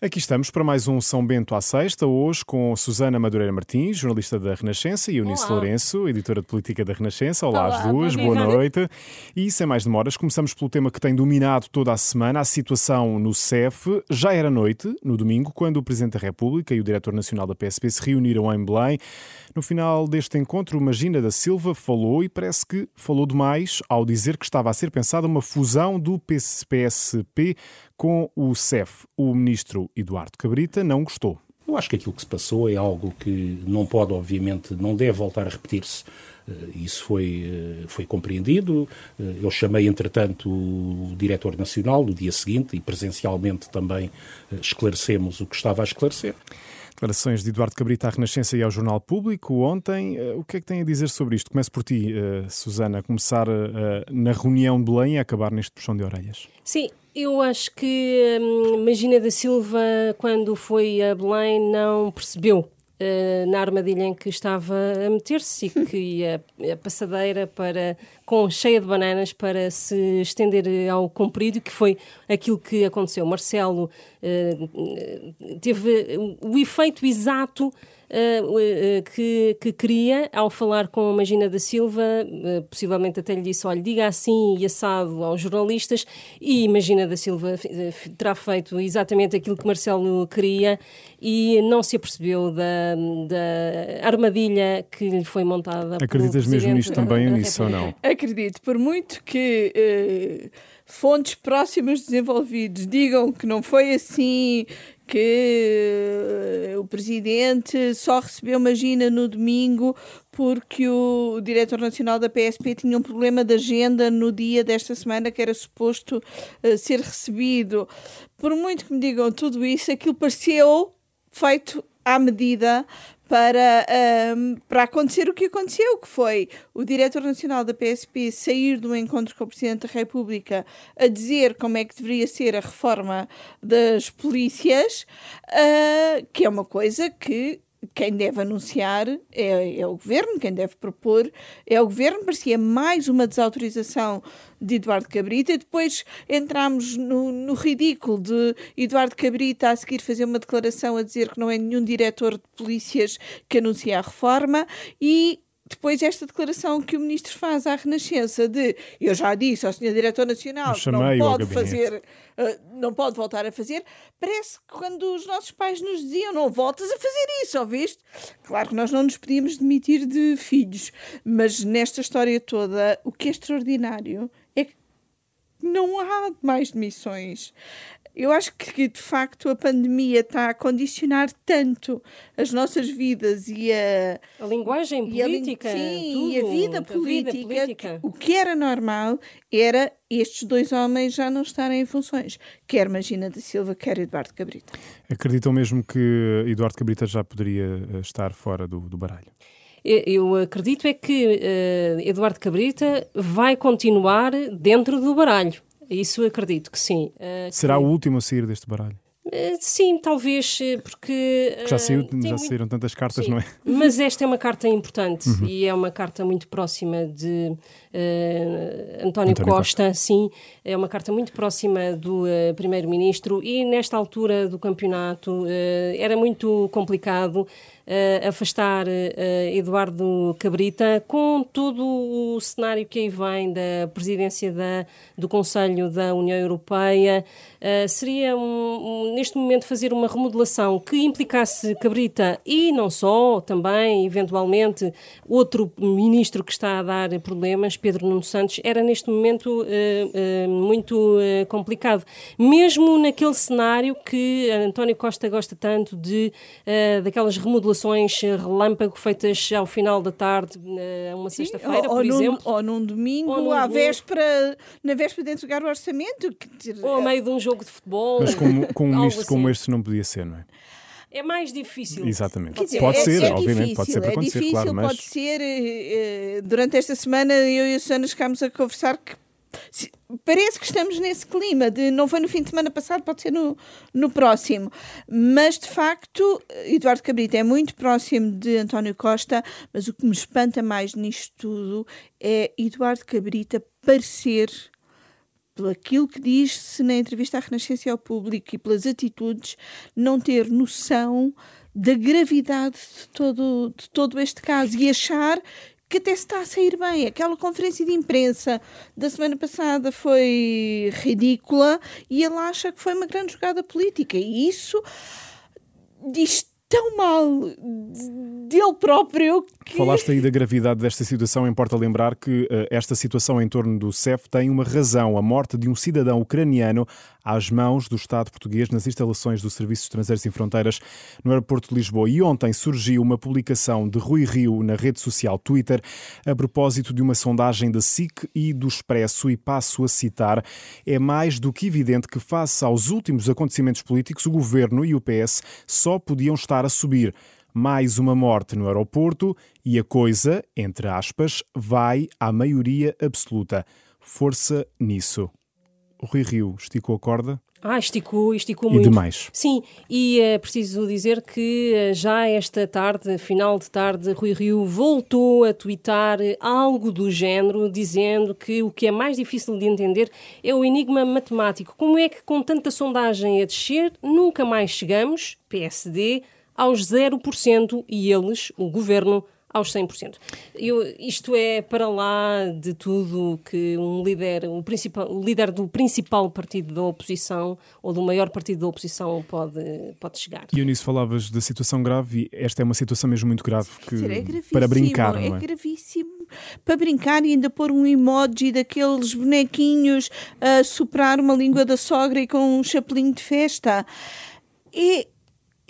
Aqui estamos para mais um São Bento à Sexta, hoje com Susana Madureira Martins, jornalista da Renascença, e Eunice Olá. Lourenço, editora de política da Renascença. Olá, Olá às duas, boa noite. E sem mais demoras, começamos pelo tema que tem dominado toda a semana, a situação no CEF. Já era noite, no domingo, quando o Presidente da República e o Diretor Nacional da PSP se reuniram em Belém. No final deste encontro, Magina da Silva falou e parece que falou demais ao dizer que estava a ser pensada uma fusão do PSP com o CEF. O ministro Eduardo Cabrita não gostou. Eu acho que aquilo que se passou é algo que não pode, obviamente, não deve voltar a repetir-se. Eh, isso foi, eh, foi compreendido. Eh, eu chamei, entretanto, o diretor nacional no dia seguinte e presencialmente também esclarecemos o que estava a esclarecer. Declarações de Eduardo Cabrita à Renascença e ao Jornal Público ontem. O que é que tem a dizer sobre isto? Começo por ti, Susana, a começar na reunião de Belém e acabar neste puxão de orelhas. Sim, eu acho que hum, Magina da Silva, quando foi a Belém, não percebeu na armadilha em que estava a meter-se e que ia a passadeira para, com, cheia de bananas para se estender ao comprido, que foi aquilo que aconteceu. Marcelo uh, teve o, efeito exato que, que queria ao falar com a Magina da Silva, uh, possivelmente até lhe disse: olha, diga assim e assado aos jornalistas, e Magina da Silva terá feito exatamente aquilo que Marcelo queria e não se apercebeu da, da armadilha que lhe foi montada. Acreditas mesmo nisto também, nisso ou não? Acredito, por muito que. Uh, fontes próximas desenvolvidos digam que não foi assim, que uh, o presidente só recebeu Magina no domingo porque o diretor nacional da PSP tinha um problema de agenda no dia desta semana que era suposto uh, ser recebido. Por muito que me digam tudo isso, aquilo pareceu feito à medida para, um, para acontecer o que aconteceu, que foi o diretor nacional da PSP sair do encontro com o Presidente da República a dizer como é que deveria ser a reforma das polícias, uh, que é uma coisa que quem deve anunciar é, é, o governo, quem deve propor é o governo. Parecia mais uma desautorização de Eduardo Cabrita. E depois entramos no, no, ridículo de Eduardo Cabrita a seguir fazer uma declaração a dizer que não é nenhum diretor de polícias que anuncia a reforma e depois esta declaração que o ministro faz à Renascença de eu já disse ao senhor diretor nacional que não pode fazer, uh, não pode voltar a fazer, parece que quando os nossos pais nos diziam não voltas a fazer isso, ouviste? Claro que nós não nos podíamos demitir de filhos, mas nesta história toda o que é extraordinário é que não há mais demissões. Eu acho que, de facto, a pandemia está a condicionar tanto as nossas vidas e a... A linguagem política. A, sim, tudo, e a vida política, a vida política. O que era normal era estes dois homens já não estarem em funções. Quer Magina da Silva, quer Eduardo Cabrita. Acreditam mesmo que Eduardo Cabrita já poderia eh, estar fora do, do baralho? Eu acredito é que uh, Eduardo Cabrita vai continuar dentro do baralho. Isso acredito que sim. Uh, Será que... o último a sair deste baralho? Uh, sim, talvez, eh, porque. Uh, já, saiu, já muito... saíram tantas cartas, sim. não é? Mas esta é uma carta importante uhum. e é uma carta muito próxima de António, António Costa, Costa, sim. É uma carta muito próxima do Primeiro-Ministro e nesta altura do campeonato era muito complicado uh, afastar uh, Eduardo Cabrita, com todo o cenário que aí vem da presidência da, do Conselho da União Europeia, uh, seria um, um, neste momento fazer uma remodelação que implicasse Cabrita e não só, também, eventualmente, outro ministro que está a dar problemas, Pedro Nuno Santos, era neste momento muito complicado. Mesmo naquele cenário que António Costa gosta tanto de daquelas remodelações atuações relâmpago feitas ao final da tarde, uma sexta-feira, por num, exemplo. Ou num domingo, ou num à véspera, na véspera de entregar o orçamento. Ou a meio de um jogo de futebol. Mas com, com um ministro assim. como este não podia ser, não é? É mais difícil. Exatamente. Dizer, pode é, ser, é obviamente, difícil, pode ser para é acontecer, difícil, claro, mas... pode ser. Durante esta semana, eu e a Susana chegámos a conversar que Parece que estamos nesse clima de não foi no fim de semana passado, pode ser no, no próximo. Mas, de facto, Eduardo Cabrita é muito próximo de António Costa, mas o que me espanta mais nisto tudo é Eduardo Cabrita parecer pelo aquilo que diz-se na entrevista à Renascença ao Público e pelas atitudes, não ter noção da gravidade de todo, de todo este caso e achar que até está a sair bem. Aquela conferência de imprensa da semana passada foi ridícula e ele acha que foi uma grande jogada política. E isso diz tão mal dele próprio que... Falaste aí da gravidade desta situação. Importa lembrar que uh, esta situação em torno do CEF tem uma razão. A morte de um cidadão ucraniano às mãos do Estado português nas instalações do Serviço Estrangeiros e Fronteiras no aeroporto de Lisboa. E ontem surgiu uma publicação de Rui Rio na rede social Twitter a propósito de uma sondagem da SIC e do Expresso, e passo a citar: é mais do que evidente que, face aos últimos acontecimentos políticos, o governo e o PS só podiam estar a subir mais uma morte no aeroporto e a coisa, entre aspas, vai à maioria absoluta. Força nisso Rui Rio esticou a corda. Ah, esticou, esticou e muito. E demais. Sim, e é preciso dizer que eh, já esta tarde, final de tarde, Rui Rio voltou a twittar algo do género, dizendo que o que é mais difícil de entender é o enigma matemático. Como é que com tanta sondagem a descer, nunca mais chegamos, PSD, aos 0% e eles, o governo, aos 100%. Eu, isto é para lá de tudo que um líder, o, principal, o líder do principal partido da oposição ou do maior partido da oposição pode, pode chegar. E Eunice, falavas da situação grave e esta é uma situação mesmo muito grave que, dizer, é para brincar, não é? É gravíssimo para brincar e ainda pôr um emoji daqueles bonequinhos a soprar uma língua da sogra e com um chapelinho de festa. É,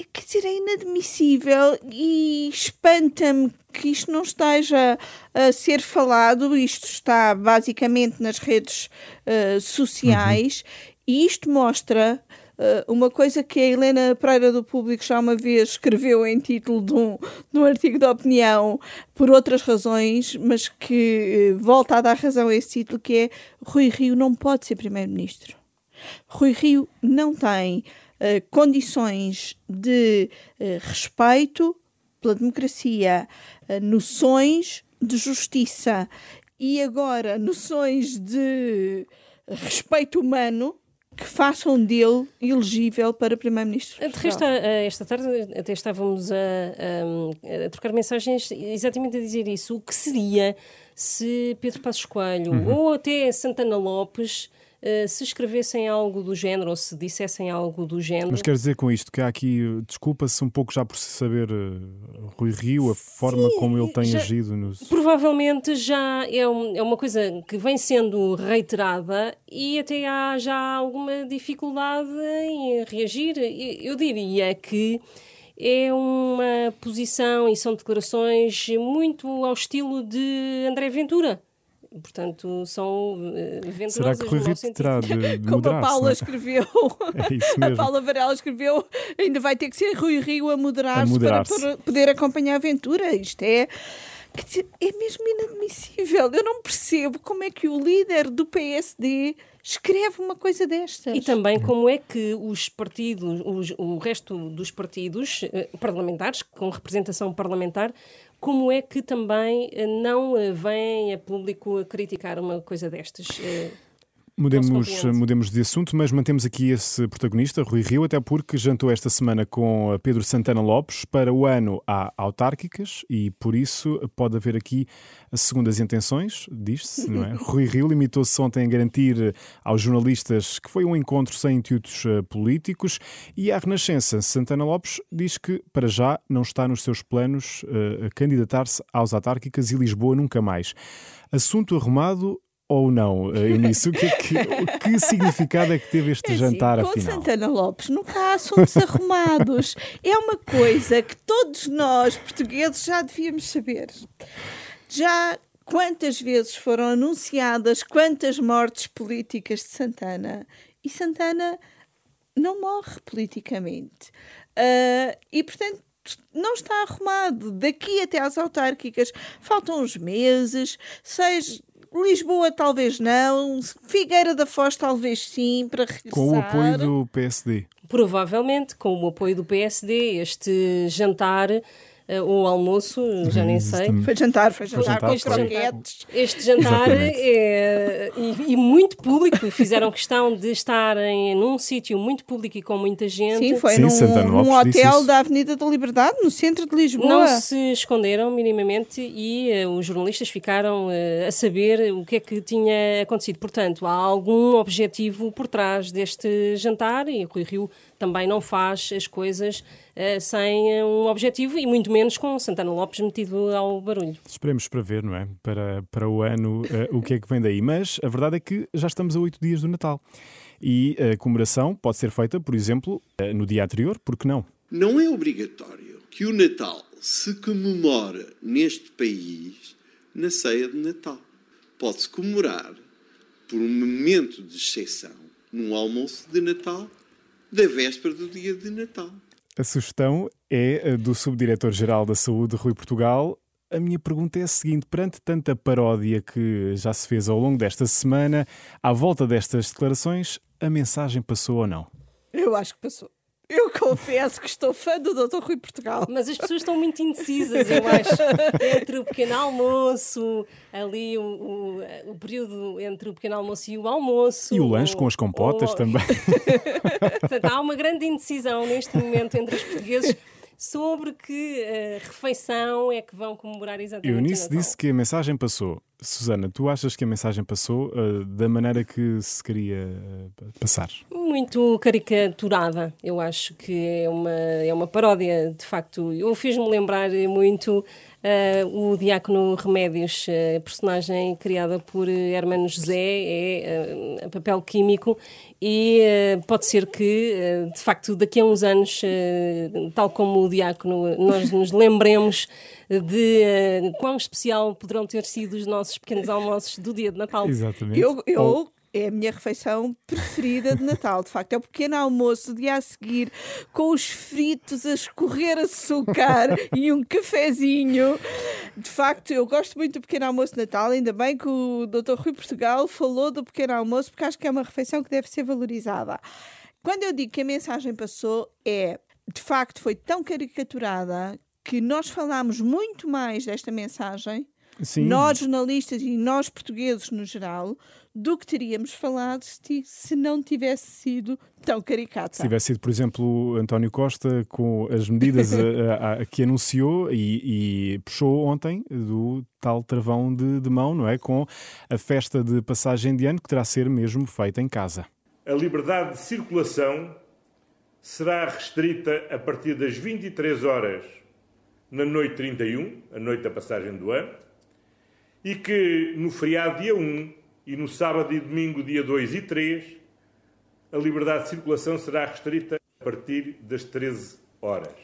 quer dizer, é inadmissível e espanta-me que isto não esteja a ser falado. Isto está basicamente nas redes uh, sociais uhum. e isto mostra uh, uma coisa que a Helena Pereira do Público já uma vez escreveu em título de um, de um artigo de opinião por outras razões, mas que uh, volta a dar razão a esse título, que é Rui Rio não pode ser Primeiro-Ministro. Rui Rio não tem uh, condições de uh, respeito pela democracia, uh, noções de justiça e agora noções de respeito humano que façam dele elegível para Primeiro-Ministro. Esta, esta tarde até estávamos a, a, a, trocar mensagens exatamente a dizer isso. O que seria se Pedro Passos Coelho uhum. ou até Santana Lopes Uh, se escrevessem algo do género ou se dissessem algo do género. Mas quer dizer com isto que há aqui, desculpa-se um pouco já por saber uh, Rui Rio, a Sim, forma como ele tem já, agido nos. Provavelmente já é, um, é uma coisa que vem sendo reiterada e até há já alguma dificuldade em reagir. Eu diria que é uma posição e são declarações muito ao estilo de André Ventura. Portanto, são uh, venturosas Será que Rui Rito terá de, Como a Paula é? escreveu, é a Paula Varela escreveu, ainda vai ter que ser Rui Rio a moderar-se moderar para poder acompanhar a aventura. Isto é... Quer dizer, é mesmo inadmissível. Eu não percebo como é que o líder do PSD escreve uma coisa destas. E também como é que os partidos, os, o resto dos partidos eh, parlamentares, com representação parlamentar, como é que também eh, não eh, vem a público a criticar uma coisa destas? Eh, Mudemos, mudemos de assunto, mas mantemos aqui esse protagonista, Rui Rio, até porque jantou esta semana com Pedro Santana Lopes. Para o ano há autárquicas e por isso pode haver aqui segundas intenções, diz-se, não é? Rui Rio limitou-se ontem a garantir aos jornalistas que foi um encontro sem intuitos eh, políticos e à Renascença, Santana Lopes diz que para já não está nos seus planos uh, candidatar-se aos autárquicas e Lisboa nunca mais. Assunto arrumado ou não, eh, Eunice? O que, é que, que significado é que teve este é assim, jantar, com afinal? Com Santana Lopes nunca há assuntos arrumados. É uma coisa que todos nós, portugueses, já devíamos saber. Já quantas vezes foram anunciadas quantas mortes políticas de Santana e Santana não morre politicamente. Uh, e, portanto, não está arrumado. Daqui até às autárquicas faltam uns meses, seja Lisboa talvez não, Figueira da Foz talvez sim, para regressar. Com o apoio do PSD. Provavelmente, com o apoio do PSD, este jantar uh, ou almoço, já nem sei. Foi jantar, foi jantar, foi jantar com croquetes. Este jantar é e, e, muito público, fizeram questão de estarem num sítio muito público e com muita gente. Sim, foi Sim, num, num hotel da Avenida da Liberdade, no centro de Lisboa. Não se esconderam minimamente e uh, os jornalistas ficaram uh, a saber o que é que tinha acontecido. Portanto, há algum objetivo por trás deste jantar e o Rui Rio também não faz as coisas uh, sem um objetivo e muito menos com Santana Lopes metido ao barulho. Esperemos para ver, não é? Para, para o ano uh, o que é que vem daí. Mas a verdade é que já estamos a oito dias do Natal. E a comemoração pode ser feita, por exemplo, uh, no dia anterior, por que não? Não é obrigatório que o Natal se comemore neste país na ceia de Natal. Pode-se comemorar por um momento de exceção num almoço de Natal da véspera do dia de Natal. A sugestão é do Subdiretor-Geral da Saúde, Rui Portugal. A minha pergunta é a seguinte: perante tanta paródia que já se fez ao longo desta semana, à volta destas declarações, a mensagem passou ou não? Eu acho que passou. Eu confesso que estou fã do Dr. Rui Portugal. Mas as pessoas estão muito indecisas, eu acho. Entre o pequeno almoço, ali o, o, o, período entre o pequeno almoço e o almoço. E o lanche com as compotas também. Portanto, há uma grande indecisão neste momento entre os portugueses sobre que uh, refeição é que vão comemorar exatamente. Eunice disse que a mensagem passou. Susana, tu achas que a mensagem passou uh, da maneira que se queria uh, passar? Muito caricaturada, eu acho que é uma, é uma paródia, de facto. Eu fiz-me lembrar muito Uh, o Diácono Remédios, personagem criada por Hermano José, é papel químico e pode ser que, de facto, daqui a uns anos, tal como o Diácono, nós nos lembremos de quão especial poderão ter sido os nossos pequenos almoços do dia de Natal. Exatamente. Eu, eu é a minha refeição preferida de Natal. De facto, é o pequeno almoço, dia a seguir, com os fritos a escorrer açúcar e um cafezinho. De facto, eu gosto muito do pequeno almoço de Natal. Ainda bem que o Dr. Rui Portugal falou do pequeno almoço, porque acho que é uma refeição que deve ser valorizada. Quando eu digo que a mensagem passou, é de facto foi tão caricaturada que nós falámos muito mais desta mensagem, Sim. nós jornalistas e nós portugueses no geral, do que teríamos falado se, se não tivesse sido tão caricata. Se tivesse sido, por exemplo, António Costa com as medidas a, a, a, que anunciou e, e, puxou ontem do tal travão de, de mão, não é? Com a festa de passagem de ano que terá a ser mesmo feita em casa. A liberdade de circulação será restrita a partir das 23 horas na noite 31, a noite da passagem do ano, e que no feriado dia 1 e no sábado e domingo, dia 2 e 3, a liberdade de circulação será restrita a partir das 13 horas.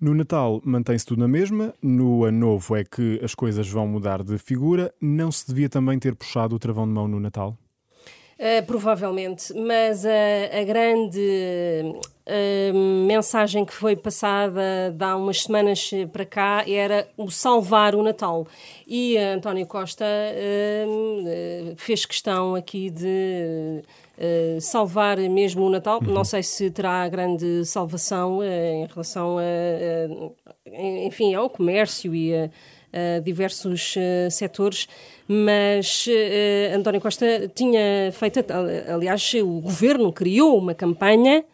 No Natal mantém-se tudo na mesma, no Ano Novo é que as coisas vão mudar de figura. Não se devia também ter puxado o travão de mão no Natal? Uh, provavelmente, mas a, a grande uh, mensagem que foi passada de há umas semanas para cá era o salvar o Natal. E António Costa uh, fez questão aqui de salvar mesmo o Natal. Uhum. Não sei se terá grande salvação em relação a, enfim, ao comércio e a uh, diversos uh, setores, mas uh, António Costa tinha feito, aliás, o governo criou uma campanha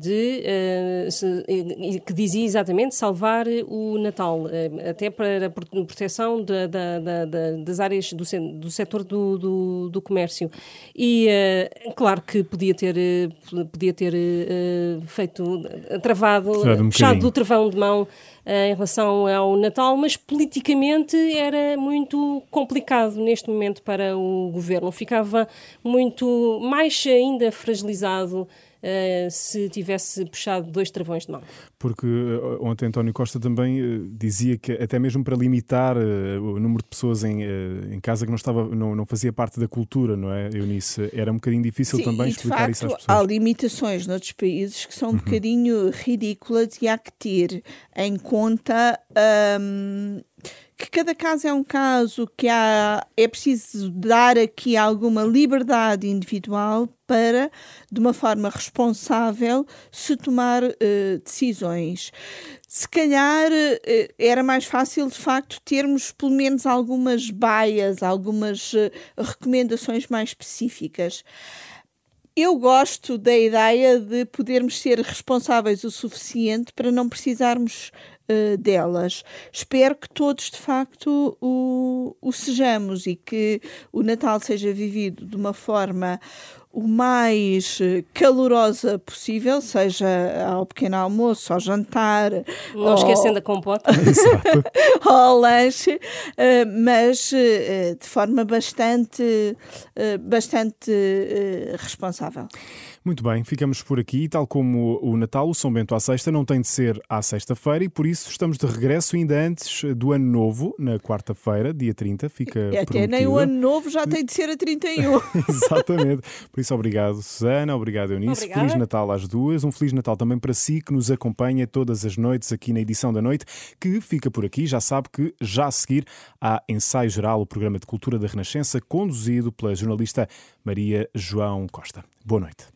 de, que dizia exatamente salvar o Natal, até para a proteção da, da, da, das áreas do, do setor do, do, do comércio. E claro que podia ter, podia ter feito, travado, um fechado do travão de mão em relação ao Natal, mas politicamente era muito complicado neste momento para o governo. Ficava muito mais ainda fragilizado Uh, se tivesse puxado dois travões de mão. Porque uh, ontem António Costa também uh, dizia que até mesmo para limitar o número de pessoas em, em casa que não, estava, não, não fazia parte da cultura, não é, Eunice? Era um bocadinho difícil Sim, também explicar facto, isso às pessoas. Há limitações noutros países que são um uhum. bocadinho ridículas e há que ter em conta. Um, que cada caso é um caso, que há, é preciso dar aqui alguma liberdade individual para, de uma forma responsável, se tomar uh, decisões. Se calhar uh, era mais fácil, de facto, termos pelo menos algumas baias, algumas uh, recomendações mais específicas. Eu gosto da ideia de podermos ser responsáveis o suficiente para não precisarmos uh, delas. Espero que todos, de facto, o, o sejamos e que o Natal seja vivido de uma forma o mais eh, calorosa possível, seja ao pequeno almoço, ao jantar. Não ou... esquecendo a compota. ou ao lanche, eh, mas de forma bastante, bastante responsável. Muito bem, ficamos por aqui. Tal como o Natal, o São Bento à Sexta não tem de ser à sexta-feira e por isso estamos de regresso ainda antes do Ano Novo, na quarta-feira, dia 30. Fica e até prometido. nem o Ano Novo já tem de ser a 31. Exatamente. Por isso, obrigado, Susana. Obrigado, Eunice. Obrigada. Feliz Natal às duas. Um Feliz Natal também para si, que nos acompanha todas as noites aqui na edição da noite, que fica por aqui. Já sabe que já a seguir há Ensaio Geral, o programa de cultura da Renascença, conduzido pela jornalista Maria João Costa. Boa noite.